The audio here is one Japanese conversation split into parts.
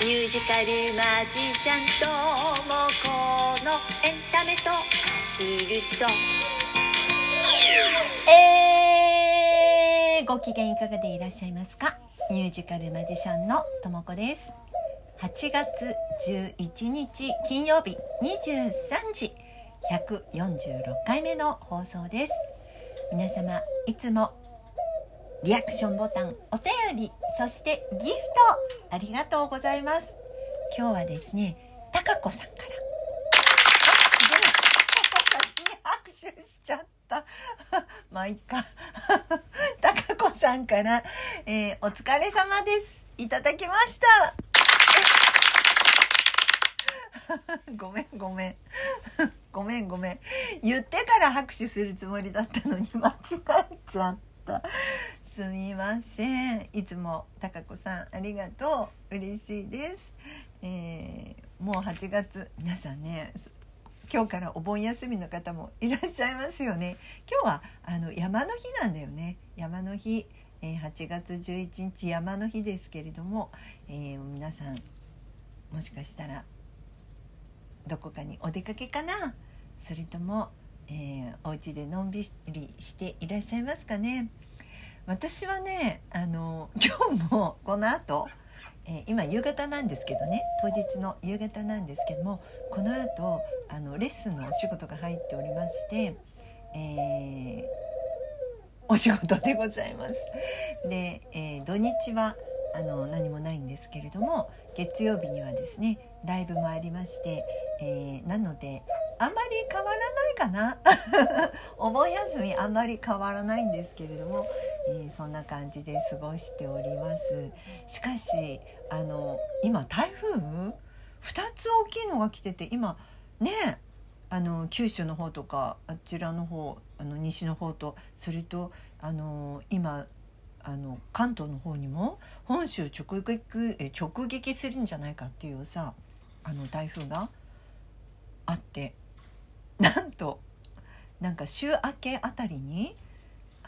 ミュージカルマジシャンともこのエンタメと。アヒルとえー、ご機嫌いかがでいらっしゃいますか？ミュージカルマジシャンのともこです。8月11日金曜日23時146回目の放送です。皆様いつもリアクションボタンお便りそしてギフトありがとうございます。今日はですねたかこさんから。あすごい 拍手しちゃった。まあいっか。たかこさんから、えーお疲れ様です。いただきました。ごめんごめん。ごめん ごめん。言ってから拍手するつもりだったのに間違えちゃった。すみません。いつもたかこさんありがとう。嬉しいです、えーもう8月皆さんね今日からお盆休みの方もいらっしゃいますよね。今日はあの山の日なんだよね。山の日、えー8月11日山の日ですけれども、えー皆さんもしかしたらどこかにお出かけかな？それとも、えーお家でのんびりしていらっしゃいますかね？私はねあの今日もこの後、えー今夕方なんですけどね当日の夕方なんですけどもこの後あのレッスンのお仕事が入っておりまして、えーお仕事でございます。で、えー土日はあの何もないんですけれども月曜日にはですねライブもありまして、えなのであんまり変わらないかな お盆休みあんまり変わらないんですけれども、えーそんな感じで過ごしております。しかしあの今台風？2つ大きいのが来てて今ねあの九州の方とかあちらの方あの西の方とそれとあの今あの関東の方にも本州直撃直撃するんじゃないかっていうさあの台風があってなんとなんか週明けあたりに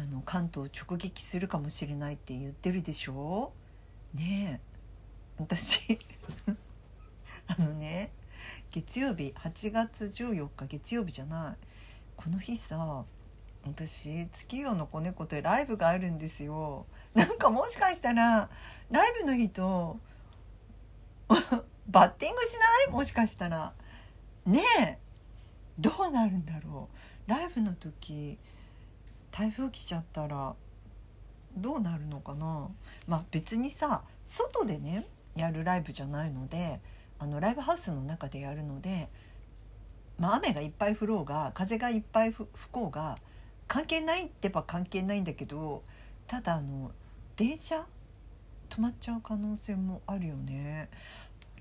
あの関東直撃するかもしれないって言ってるでしょ？ねえ。私。あのね月曜日8月14日月曜日じゃない。この日さ私月夜の子猫でライブがあるんですよ。なんかもしかしたらライブの日と バッティングしない？もしかしたら。ねえ。どうなるんだろう。ライブの時台風来ちゃったらどうなるのかな？まあ別にさ外でねやるライブじゃないのであのライブハウスの中でやるので、まあ、雨がいっぱい降ろうが風がいっぱい吹こうが関係ないってば関係ないんだけどただあの電車止まっちゃう可能性もあるよね。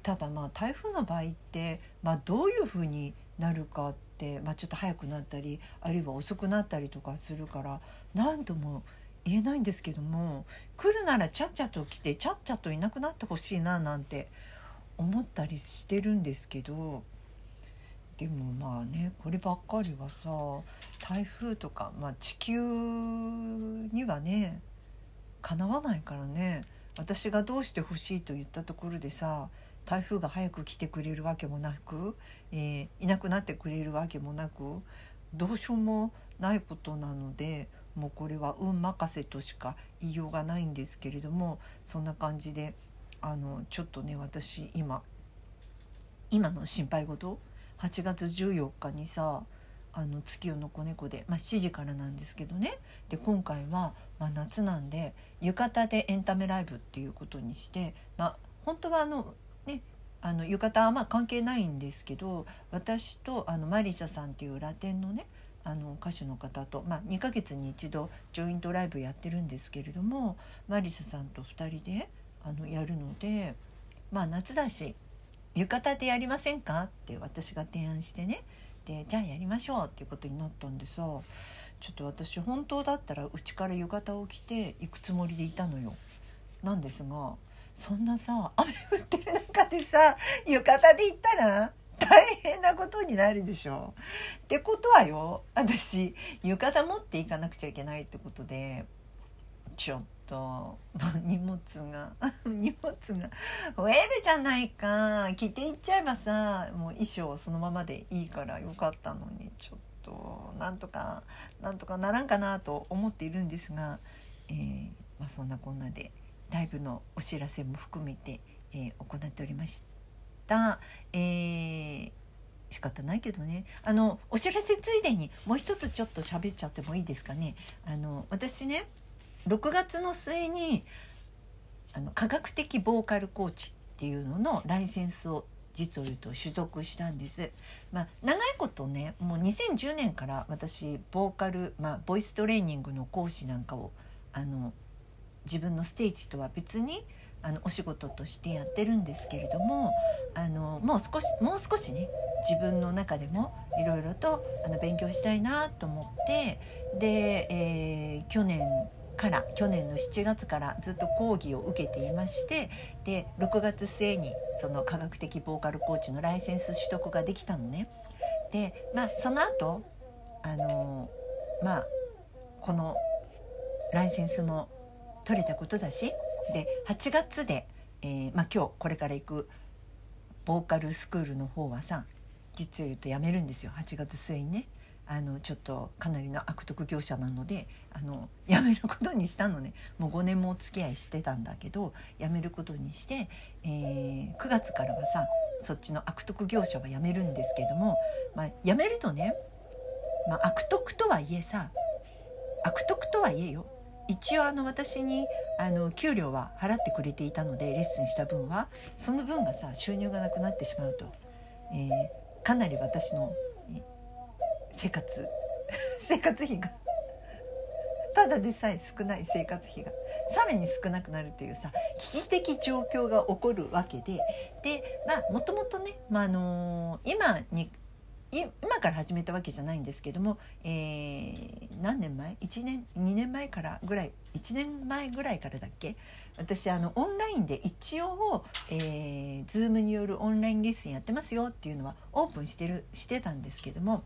ただまあ台風の場合って、まあ、どういうふうになるかって、まあ、ちょっと早くなったりあるいは遅くなったりとかするから何とも言えないんですけども来るならちゃっちゃと来てちゃっちゃといなくなってほしいななんて思ったりしてるんですけどでもまあねこればっかりはさ台風とか、まあ、地球にはねかなわないからね私がどうしてほしいと言ったところでさ台風が早く来てくれるわけもなく、えーいなくなってくれるわけもなくどうしようもないことなのでもうこれは運任せとしか言いようがないんですけれどもそんな感じであのちょっとね私今今の心配事8月14日にさあの月夜の子猫で、まあ、7時からなんですけどね。で今回は、まあ、夏なんで浴衣でエンタメライブっていうことにして、まあ、本当はあのあの浴衣はまあ関係ないんですけど私とあのマリサさんっていうラテンのねあの歌手の方と、まあ、2ヶ月に一度ジョイントライブやってるんですけれどもマリサさんと2人であのやるのでまあ夏だし浴衣でやりませんか？って私が提案してねでじゃあやりましょうっていうことになったんでさちょっと私本当だったらうちから浴衣を着て行くつもりでいたのよ。なんですがそんなさ雨降ってる中でさ浴衣で行ったら大変なことになるでしょ。ってことはよ私浴衣持っていかなくちゃいけないってことでちょっと荷物が 荷物が増えるじゃないか着ていっちゃえばさもう衣装そのままでいいからよかったのにちょっとなんとかなんとかならんかなと思っているんですが、えー、まあ、そんなこんなでライブのお知らせも含めて、えー、行っておりました。えー仕方ないけどねあのお知らせついでにもう一つちょっと喋っちゃってもいいですかねあの私ね6月の末にあの科学的ボーカルコーチっていうののライセンスを実を言うと取得したんです。まあ、長いことねもう2010年から私ボーカル、まあ、ボイストレーニングの講師なんかをあの自分のステージとは別にあのお仕事としてやってるんですけれどもあのもう少しもう少しね自分の中でもいろいろとあの勉強したいなと思ってで、えー、去年から去年の7月からずっと講義を受けていましてで6月末にその科学的ボーカルコーチのライセンス取得ができたのね。でまあその後あのまあこのライセンスも取れたことだしで8月で、えー、まあ、今日これから行くボーカルスクールの方はさ実を言うと辞めるんですよ。8月末にね。あのちょっとかなりの悪徳業者なのであの辞めることにしたのね。もう5年もお付き合いしてたんだけど辞めることにして、えー、9月からはさそっちの悪徳業者は辞めるんですけども、まあ、辞めるとね、まあ、悪徳とはいえさ悪徳とはいえよ。一応あの私にあの給料は払ってくれていたのでレッスンした分はその分がさ収入がなくなってしまうと、えー、かなり私の生活 生活費が。ただでさえ少ない生活費が。さらに少なくなるというさ危機的状況が起こるわけで。でまあもともとね、まあ、のー、今に今から始めたわけじゃないんですけども、えー、何年前？1年？2年前からぐらい？1年前ぐらいからだっけ？私あのオンラインで一応、えー、Zoom によるオンラインレッスンやってますよっていうのはオープンしてるしてたんですけども、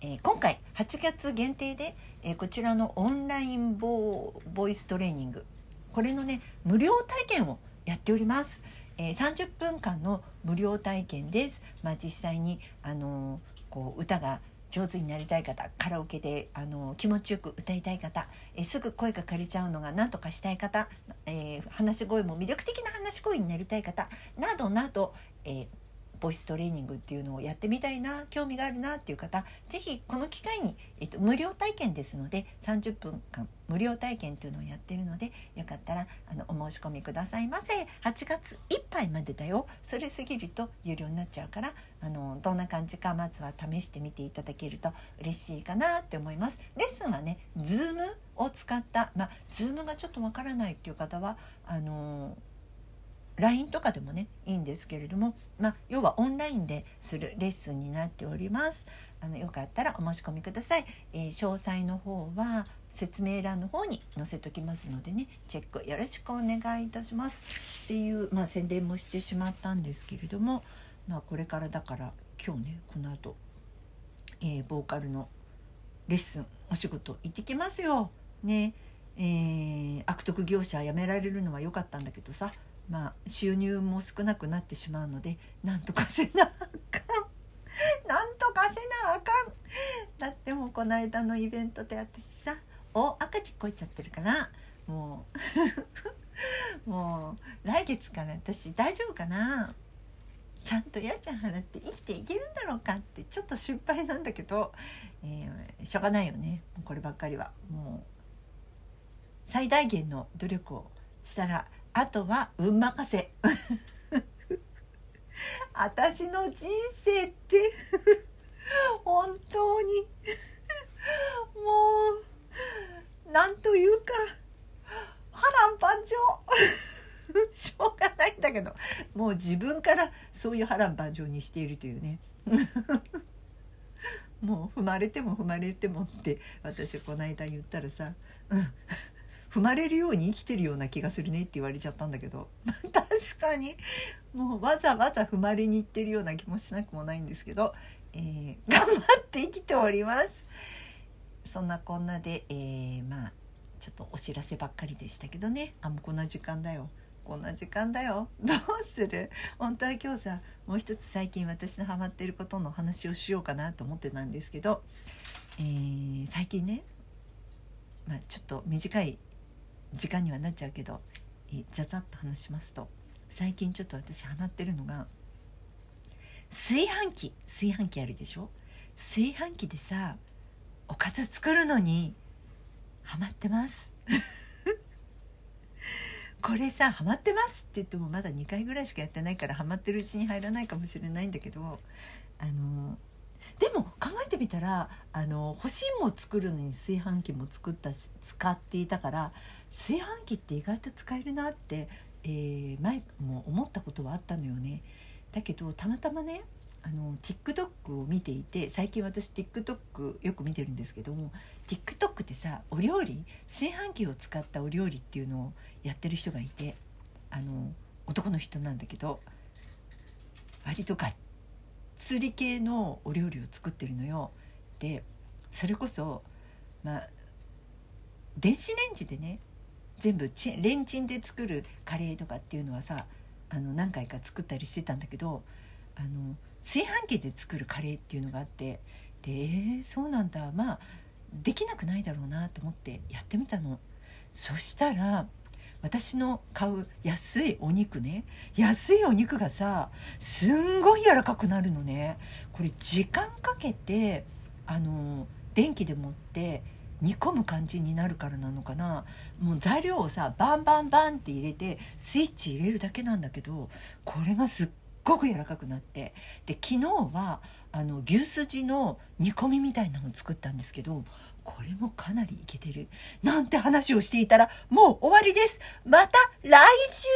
えー、今回8月限定で、えー、こちらのオンラインボボイストレーニングこれのね無料体験をやっております。えー、30分間の無料体験です。まあ、実際に、あの、こう歌が上手になりたい方カラオケであの気持ちよく歌いたい方、えすぐ声が枯れちゃうのが何とかしたい方、えー、話し声も魅力的な話し声になりたい方などなど、えー、ボイストレーニングっていうのをやってみたいな興味があるなっていう方是非この機会に、えっと、無料体験ですので30分間無料体験っていうのをやってるのでよかったらあのお申し込みくださいませ。8月いっぱいまでだよ。それ過ぎると有料になっちゃうからあのどんな感じかまずは試してみていただけると嬉しいかなって思います。レッスンはね Zoom を使ったまあ Zoom がちょっとわからないっていう方はあの LINE とかでもねいいんですけれども、まあ、要はオンラインでするレッスンになっております。あのよかったらお申し込みください、えー、詳細の方は説明欄の方に載せときますのでねチェックよろしくお願いいたします。っていう、まあ、宣伝もしてしまったんですけれども、まあ、これからだから今日ねこの後、えー、ボーカルのレッスンお仕事行ってきますよ。ね。えー、悪徳業者辞められるのは良かったんだけどさまあ収入も少なくなってしまうのでなんとかせなあかん。なんとかせなあかん。だってもうこの間のイベントで私さお赤字こいちゃってるからもう もう来月から私大丈夫かな。ちゃんと家賃払って生きていけるんだろうかってちょっと心配なんだけど、えー、しょうがないよね。こればっかりは。もう最大限の努力をしたらあとは運任せ。私の人生って。本当に。もうなんというか。波乱万丈。しょうがないんだけど。もう自分からそういう波乱万丈にしているというね。もう踏まれても踏まれてもって私この間言ったらさ、うん踏まれるように生きてるような気がするねって言われちゃったんだけど。確かに。もうわざわざ踏まれに行ってるような気もしなくもないんですけど、えー、頑張って生きております。そんなこんなで、えー、まあちょっとお知らせばっかりでしたけどね。あもうこんな時間だよ。こんな時間だよ。どうする？本当は今日さもう一つ最近私のハマってることの話をしようかなと思ってたんですけど、えー、最近ね、まあ、ちょっと短い時間にはなっちゃうけど、えー、ざざっと話しますと最近ちょっと私ハマってるのが炊飯器炊飯器あるでしょ？炊飯器でさおかず作るのにハマってます。これさハマってますって言ってもまだ2回ぐらいしかやってないからハマってるうちに入らないかもしれないんだけどあのでも考えてみたらあの干し芋作るのに炊飯器も作った使っていたから炊飯器って意外と使えるなって、えー、前も思ったことはあったのよね。だけどたまたまねあの TikTok を見ていて最近私 TikTok よく見てるんですけども TikTok ってさお料理炊飯器を使ったお料理っていうのをやってる人がいてあの男の人なんだけど割とがっつり系のお料理を作ってるのよ。でそれこそまあ電子レンジでね全部チレンチンで作るカレーとかっていうのはさあの何回か作ったりしてたんだけどあの炊飯器で作るカレーっていうのがあってでえー、そうなんだ。まあできなくないだろうなと思ってやってみたの。そしたら私の買う安いお肉ね安いお肉がさすんごい柔らかくなるのね。これ時間かけてあの電気で持って煮込む感じになるからなのかな。もう材料をさバンバンバンって入れてスイッチ入れるだけなんだけどこれがすっごく柔らかくなって。で昨日はあの牛すじの煮込みみたいなのを作ったんですけどこれもかなりいけてる。なんて話をしていたらもう終わりです。また来週